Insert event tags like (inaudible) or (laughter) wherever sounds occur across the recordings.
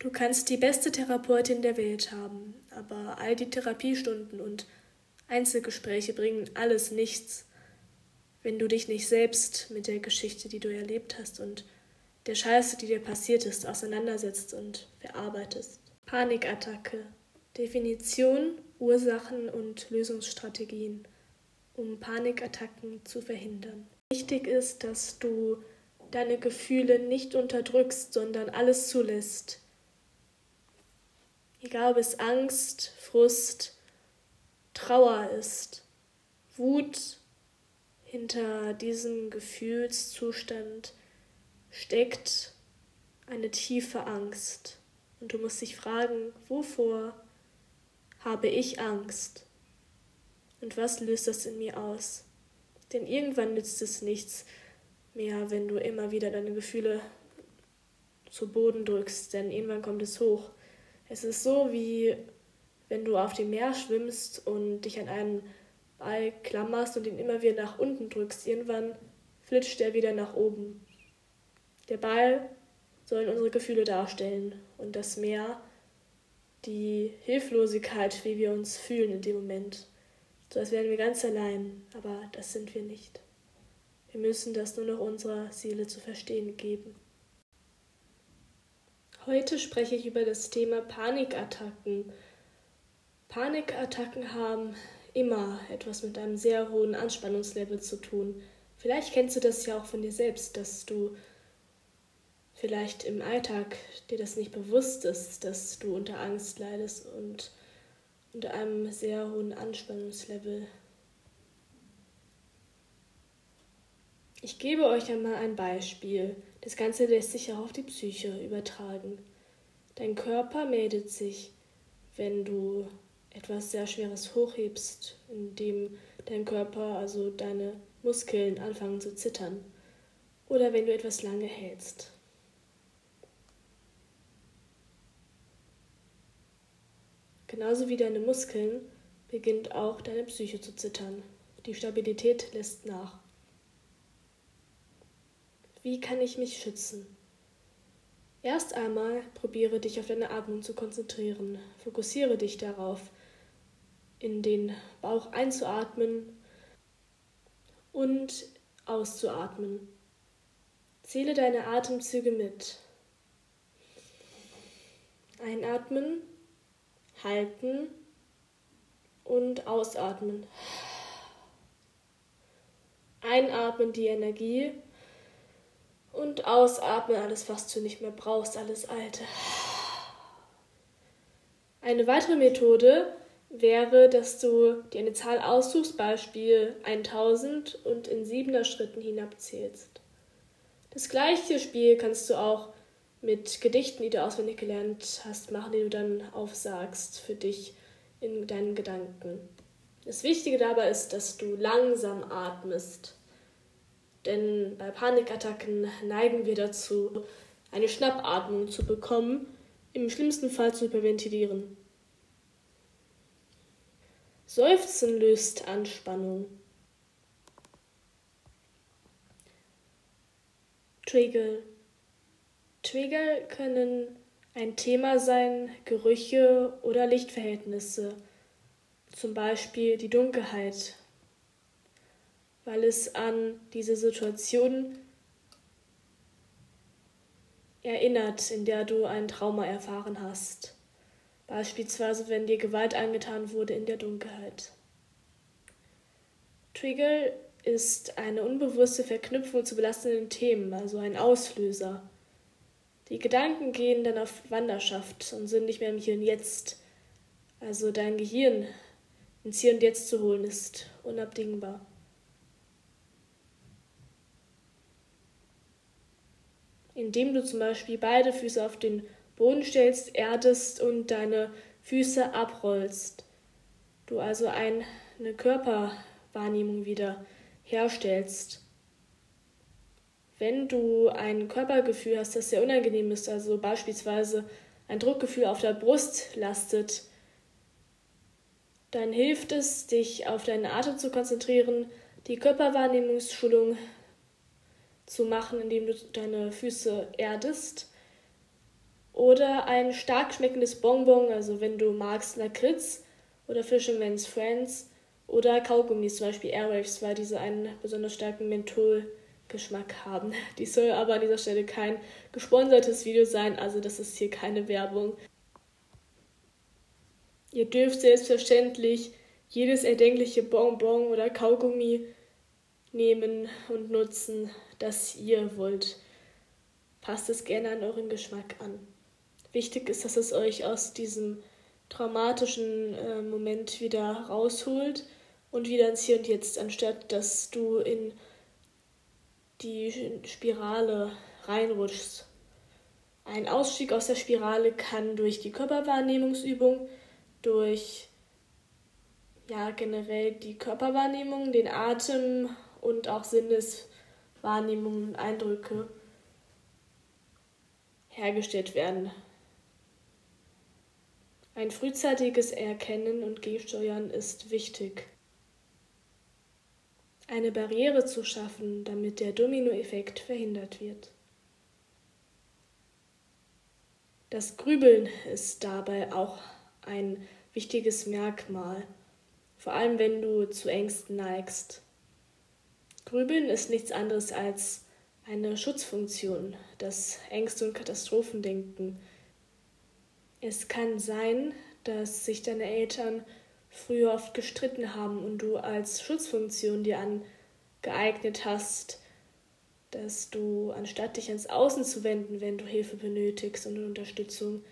Du kannst die beste Therapeutin der Welt haben, aber all die Therapiestunden und Einzelgespräche bringen alles nichts, wenn du dich nicht selbst mit der Geschichte, die du erlebt hast und der Scheiße, die dir passiert ist, auseinandersetzt und verarbeitest. Panikattacke. Definition, Ursachen und Lösungsstrategien, um Panikattacken zu verhindern. Wichtig ist, dass du deine Gefühle nicht unterdrückst, sondern alles zulässt. Egal ob es Angst, Frust, Trauer ist, Wut, hinter diesem Gefühlszustand steckt eine tiefe Angst. Und du musst dich fragen, wovor habe ich Angst? Und was löst das in mir aus? Denn irgendwann nützt es nichts mehr, wenn du immer wieder deine Gefühle zu Boden drückst, denn irgendwann kommt es hoch. Es ist so wie wenn du auf dem Meer schwimmst und dich an einen Ball klammerst und ihn immer wieder nach unten drückst. Irgendwann flitscht er wieder nach oben. Der Ball soll unsere Gefühle darstellen und das Meer die Hilflosigkeit, wie wir uns fühlen in dem Moment. So als wären wir ganz allein, aber das sind wir nicht. Wir müssen das nur noch unserer Seele zu verstehen geben. Heute spreche ich über das Thema Panikattacken. Panikattacken haben immer etwas mit einem sehr hohen Anspannungslevel zu tun. Vielleicht kennst du das ja auch von dir selbst, dass du vielleicht im Alltag dir das nicht bewusst ist, dass du unter Angst leidest und unter einem sehr hohen Anspannungslevel. Ich gebe euch einmal ein Beispiel. Das Ganze lässt sich auch auf die Psyche übertragen. Dein Körper meldet sich, wenn du etwas sehr Schweres hochhebst, indem dein Körper, also deine Muskeln anfangen zu zittern. Oder wenn du etwas lange hältst. Genauso wie deine Muskeln beginnt auch deine Psyche zu zittern. Die Stabilität lässt nach. Wie kann ich mich schützen? Erst einmal probiere dich auf deine Atmung zu konzentrieren. Fokussiere dich darauf, in den Bauch einzuatmen und auszuatmen. Zähle deine Atemzüge mit. Einatmen, halten und ausatmen. Einatmen die Energie und ausatmen alles, was du nicht mehr brauchst, alles Alte. Eine weitere Methode wäre, dass du dir eine Zahl aussuchst, Beispiel 1000 und in siebener Schritten hinabzählst. Das gleiche Spiel kannst du auch mit Gedichten, die du auswendig gelernt hast, machen, die du dann aufsagst für dich in deinen Gedanken. Das Wichtige dabei ist, dass du langsam atmest. Denn bei Panikattacken neigen wir dazu, eine Schnappatmung zu bekommen, im schlimmsten Fall zu hyperventilieren. Seufzen löst Anspannung. Trigger. Trigger können ein Thema sein, Gerüche oder Lichtverhältnisse, zum Beispiel die Dunkelheit, weil es an diese Situation erinnert, in der du ein Trauma erfahren hast beispielsweise wenn dir Gewalt angetan wurde in der Dunkelheit. Trigger ist eine unbewusste Verknüpfung zu belastenden Themen, also ein Auslöser. Die Gedanken gehen dann auf Wanderschaft und sind nicht mehr im Hier und Jetzt. Also dein Gehirn ins Hier und Jetzt zu holen, ist unabdingbar. Indem du zum Beispiel beide Füße auf den Boden stellst, erdest und deine Füße abrollst. Du also eine Körperwahrnehmung wieder herstellst. Wenn du ein Körpergefühl hast, das sehr unangenehm ist, also beispielsweise ein Druckgefühl auf der Brust lastet, dann hilft es, dich auf deinen Atem zu konzentrieren, die Körperwahrnehmungsschulung zu machen, indem du deine Füße erdest Oder ein stark schmeckendes Bonbon, also wenn du magst Lakritz oder Fisherman's Friends oder Kaugummis, zum Beispiel Airwaves, weil diese einen besonders starken Menthol-Geschmack haben. (laughs) Dies soll aber an dieser Stelle kein gesponsertes Video sein, also das ist hier keine Werbung. Ihr dürft selbstverständlich jedes erdenkliche Bonbon oder Kaugummi nehmen und nutzen, das ihr wollt. Passt es gerne an euren Geschmack an. Wichtig ist, dass es euch aus diesem traumatischen äh, Moment wieder rausholt und wieder ins Hier und Jetzt, anstatt dass du in die Spirale reinrutschst. Ein Ausstieg aus der Spirale kann durch die Körperwahrnehmungsübung, durch ja generell die Körperwahrnehmung, den Atem und auch Sinneswahrnehmungen und Eindrücke hergestellt werden. Ein frühzeitiges Erkennen und Gegensteuern ist wichtig. Eine Barriere zu schaffen, damit der Dominoeffekt verhindert wird. Das Grübeln ist dabei auch ein wichtiges Merkmal, vor allem wenn du zu Ängsten neigst. Grübeln ist nichts anderes als eine Schutzfunktion, das Ängste und Katastrophendenken es kann sein, dass sich deine Eltern früher oft gestritten haben und du als Schutzfunktion dir angeeignet hast, dass du, anstatt dich ans Außen zu wenden, wenn du Hilfe benötigst und Unterstützung,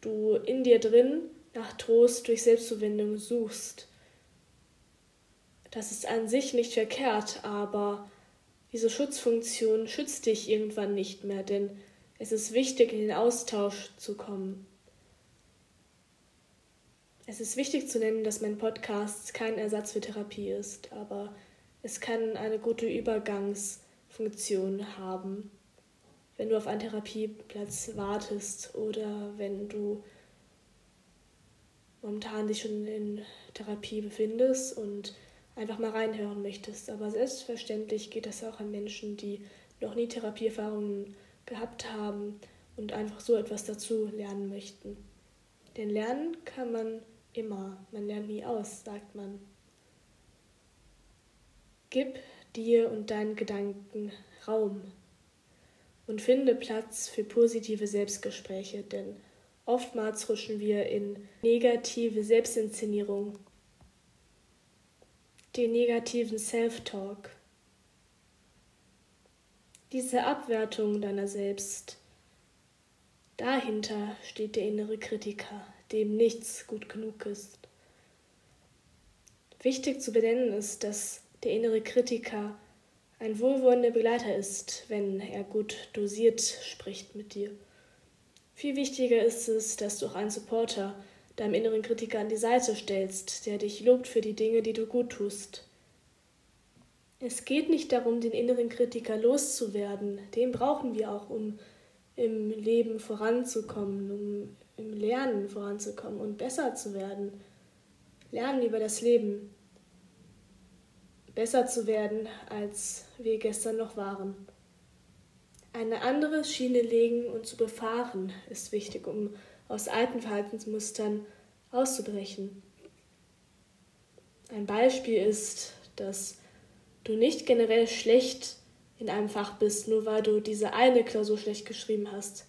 du in dir drin nach Trost durch Selbstzuwendung suchst. Das ist an sich nicht verkehrt, aber diese Schutzfunktion schützt dich irgendwann nicht mehr, denn es ist wichtig, in den Austausch zu kommen. Es ist wichtig zu nennen, dass mein Podcast kein Ersatz für Therapie ist, aber es kann eine gute Übergangsfunktion haben, wenn du auf einen Therapieplatz wartest oder wenn du momentan dich schon in Therapie befindest und einfach mal reinhören möchtest. Aber selbstverständlich geht das auch an Menschen, die noch nie Therapieerfahrungen gehabt haben und einfach so etwas dazu lernen möchten. Denn lernen kann man Immer, man lernt nie aus, sagt man. Gib dir und deinen Gedanken Raum und finde Platz für positive Selbstgespräche, denn oftmals rutschen wir in negative Selbstinszenierung, den negativen Self-Talk. Diese Abwertung deiner selbst, dahinter steht der innere Kritiker, dem nichts gut genug ist. Wichtig zu benennen ist, dass der innere Kritiker ein wohlwollender Begleiter ist, wenn er gut dosiert spricht mit dir. Viel wichtiger ist es, dass du auch einen Supporter deinem inneren Kritiker an die Seite stellst, der dich lobt für die Dinge, die du gut tust. Es geht nicht darum, den inneren Kritiker loszuwerden. Den brauchen wir auch, um im Leben voranzukommen, um im Lernen voranzukommen und besser zu werden. Lernen über das Leben. Besser zu werden, als wir gestern noch waren. Eine andere Schiene legen und zu befahren ist wichtig, um aus alten Verhaltensmustern auszubrechen. Ein Beispiel ist, dass du nicht generell schlecht in einem Fach bist, nur weil du diese eine Klausur schlecht geschrieben hast.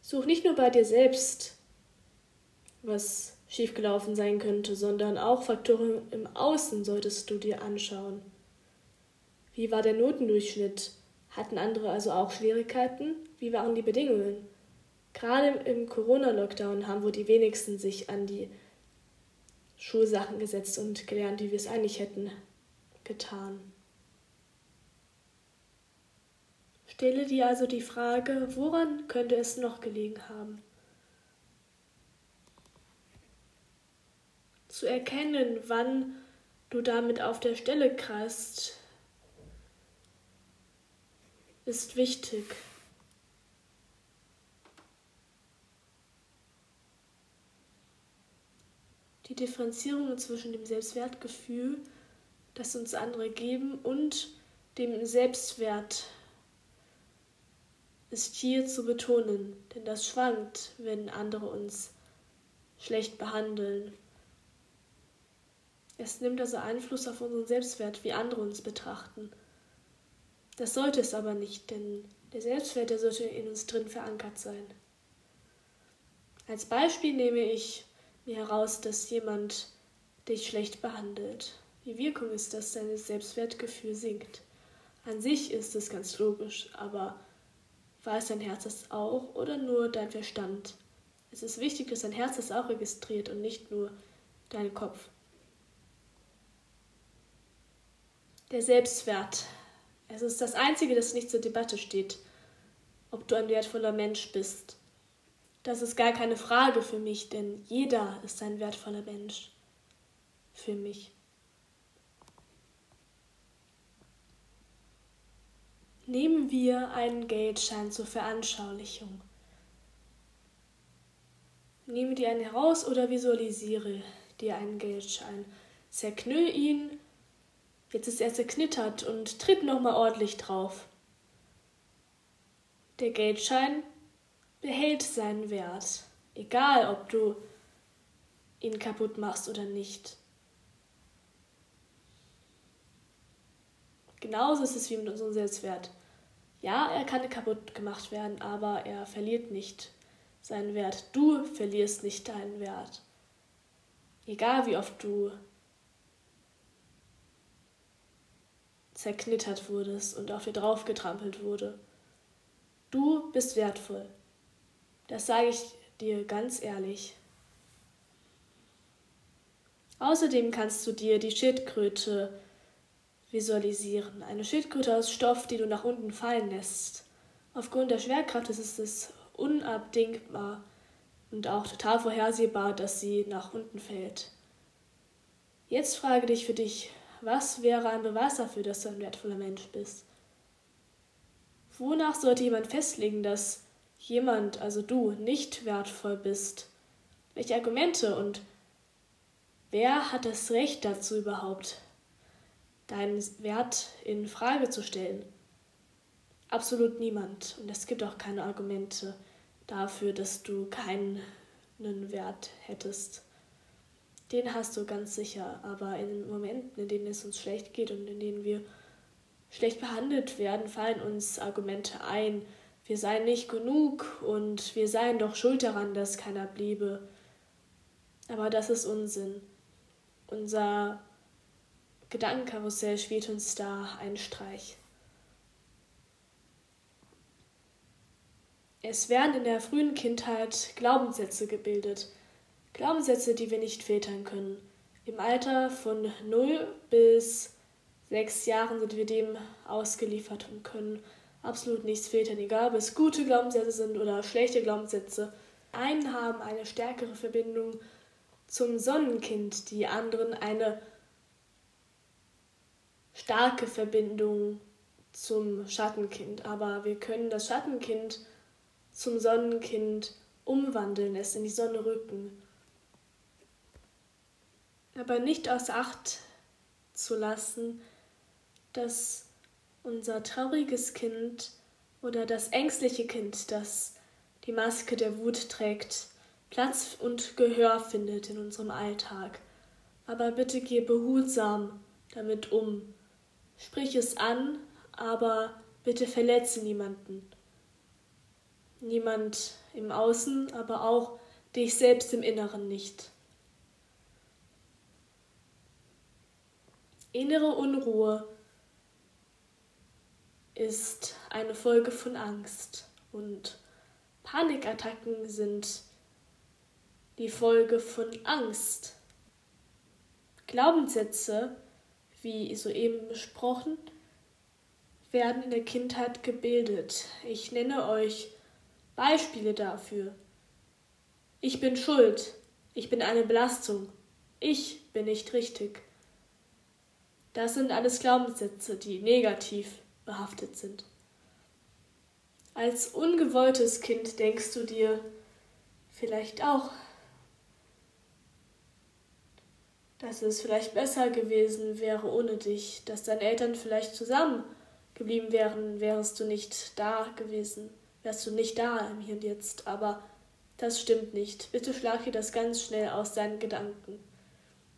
Such nicht nur bei dir selbst, was schiefgelaufen sein könnte, sondern auch Faktoren im Außen solltest du dir anschauen. Wie war der Notendurchschnitt? Hatten andere also auch Schwierigkeiten? Wie waren die Bedingungen? Gerade im Corona-Lockdown haben wohl die wenigsten sich an die Schulsachen gesetzt und gelernt, wie wir es eigentlich hätten getan. Stelle dir also die Frage, woran könnte es noch gelegen haben? Zu erkennen, wann du damit auf der Stelle kreist, ist wichtig. Die Differenzierung zwischen dem Selbstwertgefühl, das uns andere geben, und dem Selbstwert, ist hier zu betonen, denn das schwankt, wenn andere uns schlecht behandeln. Es nimmt also Einfluss auf unseren Selbstwert, wie andere uns betrachten. Das sollte es aber nicht, denn der Selbstwert, der sollte in uns drin verankert sein. Als Beispiel nehme ich mir heraus, dass jemand dich schlecht behandelt. Die Wirkung ist, dass dein Selbstwertgefühl sinkt. An sich ist es ganz logisch, aber weiß dein Herz das auch oder nur dein Verstand? Es ist wichtig, dass dein Herz das auch registriert und nicht nur dein Kopf. Der Selbstwert. Es ist das Einzige, das nicht zur Debatte steht, ob du ein wertvoller Mensch bist. Das ist gar keine Frage für mich, denn jeder ist ein wertvoller Mensch. Für mich. Nehmen wir einen Geldschein zur Veranschaulichung. Nehme dir einen heraus oder visualisiere dir einen Geldschein. Zerknüll ihn. Jetzt ist er zerknittert und tritt nochmal ordentlich drauf. Der Geldschein behält seinen Wert, egal ob du ihn kaputt machst oder nicht. Genauso ist es wie mit unserem Selbstwert. Ja, er kann kaputt gemacht werden, aber er verliert nicht seinen Wert. Du verlierst nicht deinen Wert. Egal wie oft du zerknittert wurdest und auf dir drauf getrampelt wurde. Du bist wertvoll. Das sage ich dir ganz ehrlich. Außerdem kannst du dir die Schildkröte visualisieren. Eine Schildkröte aus Stoff, die du nach unten fallen lässt. Aufgrund der Schwerkraft ist es unabdingbar und auch total vorhersehbar, dass sie nach unten fällt. Jetzt frage dich für dich, was wäre ein Beweis dafür, dass du ein wertvoller Mensch bist? Wonach sollte jemand festlegen, dass jemand, also du, nicht wertvoll bist? Welche Argumente und wer hat das Recht dazu überhaupt? deinen Wert in Frage zu stellen. Absolut niemand. Und es gibt auch keine Argumente dafür, dass du keinen Wert hättest. Den hast du ganz sicher. Aber in Momenten, in denen es uns schlecht geht und in denen wir schlecht behandelt werden, fallen uns Argumente ein. Wir seien nicht genug und wir seien doch schuld daran, dass keiner bliebe. Aber das ist Unsinn. Unser Gedankenkarussell spielt uns da einen Streich. Es werden in der frühen Kindheit Glaubenssätze gebildet. Glaubenssätze, die wir nicht filtern können. Im Alter von 0 bis 6 Jahren sind wir dem ausgeliefert und können absolut nichts filtern, egal ob es gute Glaubenssätze sind oder schlechte Glaubenssätze. Einen haben eine stärkere Verbindung zum Sonnenkind, die anderen eine starke Verbindung zum Schattenkind, aber wir können das Schattenkind zum Sonnenkind umwandeln, es in die Sonne rücken. Aber nicht außer Acht zu lassen, dass unser trauriges Kind oder das ängstliche Kind, das die Maske der Wut trägt, Platz und Gehör findet in unserem Alltag. Aber bitte geh behutsam damit um Sprich es an, aber bitte verletze niemanden. Niemand im Außen, aber auch dich selbst im Inneren nicht. Innere Unruhe ist eine Folge von Angst und Panikattacken sind die Folge von Angst. Glaubenssätze wie soeben besprochen, werden in der Kindheit gebildet. Ich nenne euch Beispiele dafür. Ich bin schuld. Ich bin eine Belastung. Ich bin nicht richtig. Das sind alles Glaubenssätze, die negativ behaftet sind. Als ungewolltes Kind denkst du dir vielleicht auch, dass es vielleicht besser gewesen wäre ohne dich, dass deine Eltern vielleicht zusammen geblieben wären, wärst du nicht da gewesen. wärst du nicht da im Hier und Jetzt. Aber das stimmt nicht. Bitte schlag dir das ganz schnell aus deinen Gedanken.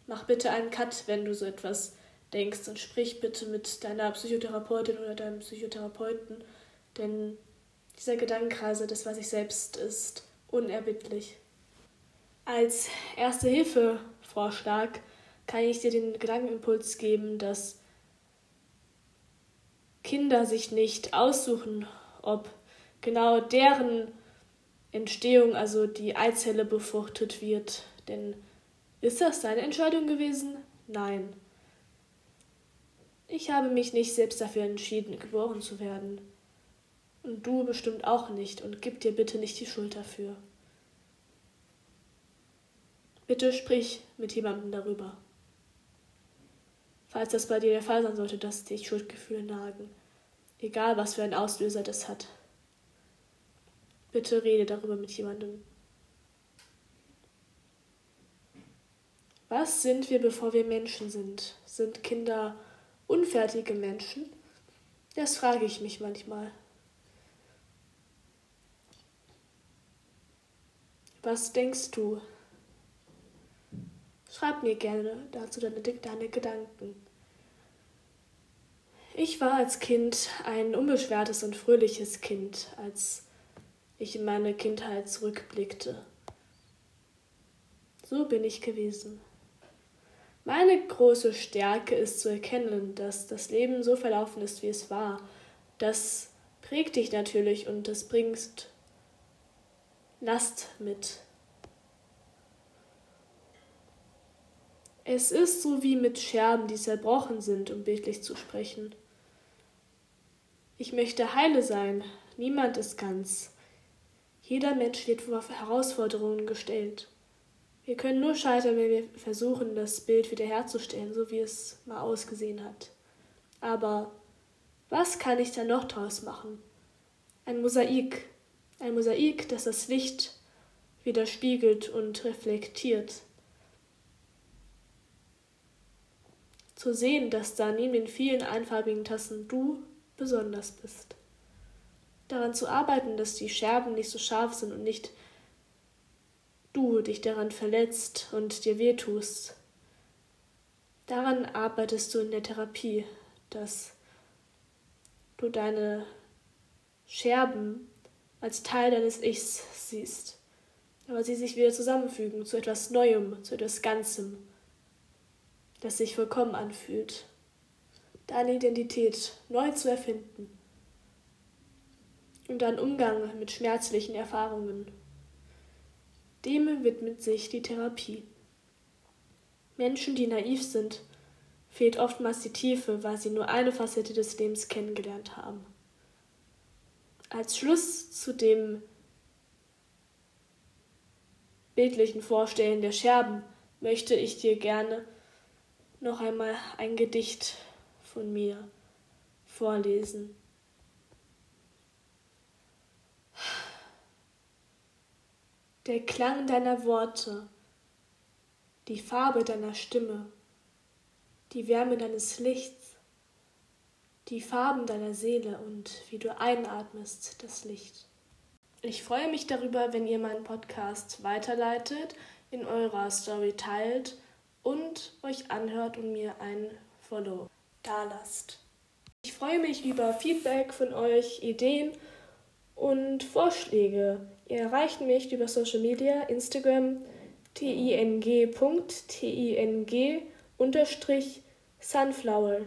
Mach bitte einen Cut, wenn du so etwas denkst und sprich bitte mit deiner Psychotherapeutin oder deinem Psychotherapeuten, denn dieser Gedankenkreise, das was ich selbst, ist unerbittlich. Als erste Hilfe Vorschlag kann ich dir den Gedankenimpuls geben, dass Kinder sich nicht aussuchen, ob genau deren Entstehung, also die Eizelle, befruchtet wird. Denn ist das deine Entscheidung gewesen? Nein. Ich habe mich nicht selbst dafür entschieden, geboren zu werden. Und du bestimmt auch nicht und gib dir bitte nicht die Schuld dafür. Bitte sprich mit jemandem darüber. Falls das bei dir der Fall sein sollte, dass dich Schuldgefühle nagen, egal was für ein Auslöser das hat. Bitte rede darüber mit jemandem. Was sind wir, bevor wir Menschen sind? Sind Kinder unfertige Menschen? Das frage ich mich manchmal. Was denkst du? Schreib mir gerne dazu deine, deine Gedanken. Ich war als Kind ein unbeschwertes und fröhliches Kind, als ich in meine Kindheit zurückblickte. So bin ich gewesen. Meine große Stärke ist zu erkennen, dass das Leben so verlaufen ist, wie es war. Das prägt dich natürlich und das bringst Last mit. Es ist so wie mit Scherben, die zerbrochen sind, um bildlich zu sprechen. Ich möchte heile sein, niemand ist ganz. Jeder Mensch wird vor Herausforderungen gestellt. Wir können nur scheitern, wenn wir versuchen, das Bild wiederherzustellen, so wie es mal ausgesehen hat. Aber was kann ich da noch draus machen? Ein Mosaik. Ein Mosaik, das das Licht widerspiegelt und reflektiert. zu sehen, dass da neben den vielen einfarbigen Tassen du besonders bist. Daran zu arbeiten, dass die Scherben nicht so scharf sind und nicht du dich daran verletzt und dir wehtust. Daran arbeitest du in der Therapie, dass du deine Scherben als Teil deines Ichs siehst, aber sie sich wieder zusammenfügen zu etwas Neuem, zu etwas Ganzem das sich vollkommen anfühlt. Deine Identität neu zu erfinden. Und dein Umgang mit schmerzlichen Erfahrungen. Dem widmet sich die Therapie. Menschen, die naiv sind, fehlt oftmals die Tiefe, weil sie nur eine Facette des Lebens kennengelernt haben. Als Schluss zu dem bildlichen Vorstellen der Scherben möchte ich dir gerne noch einmal ein Gedicht von mir vorlesen. Der Klang deiner Worte, die Farbe deiner Stimme, die Wärme deines Lichts, die Farben deiner Seele und wie du einatmest das Licht. Ich freue mich darüber, wenn ihr meinen Podcast weiterleitet, in eurer Story teilt und euch anhört und mir ein Follow dalasst. Ich freue mich über Feedback von euch, Ideen und Vorschläge. Ihr erreicht mich über Social Media, Instagram, ting.ting-sunflower.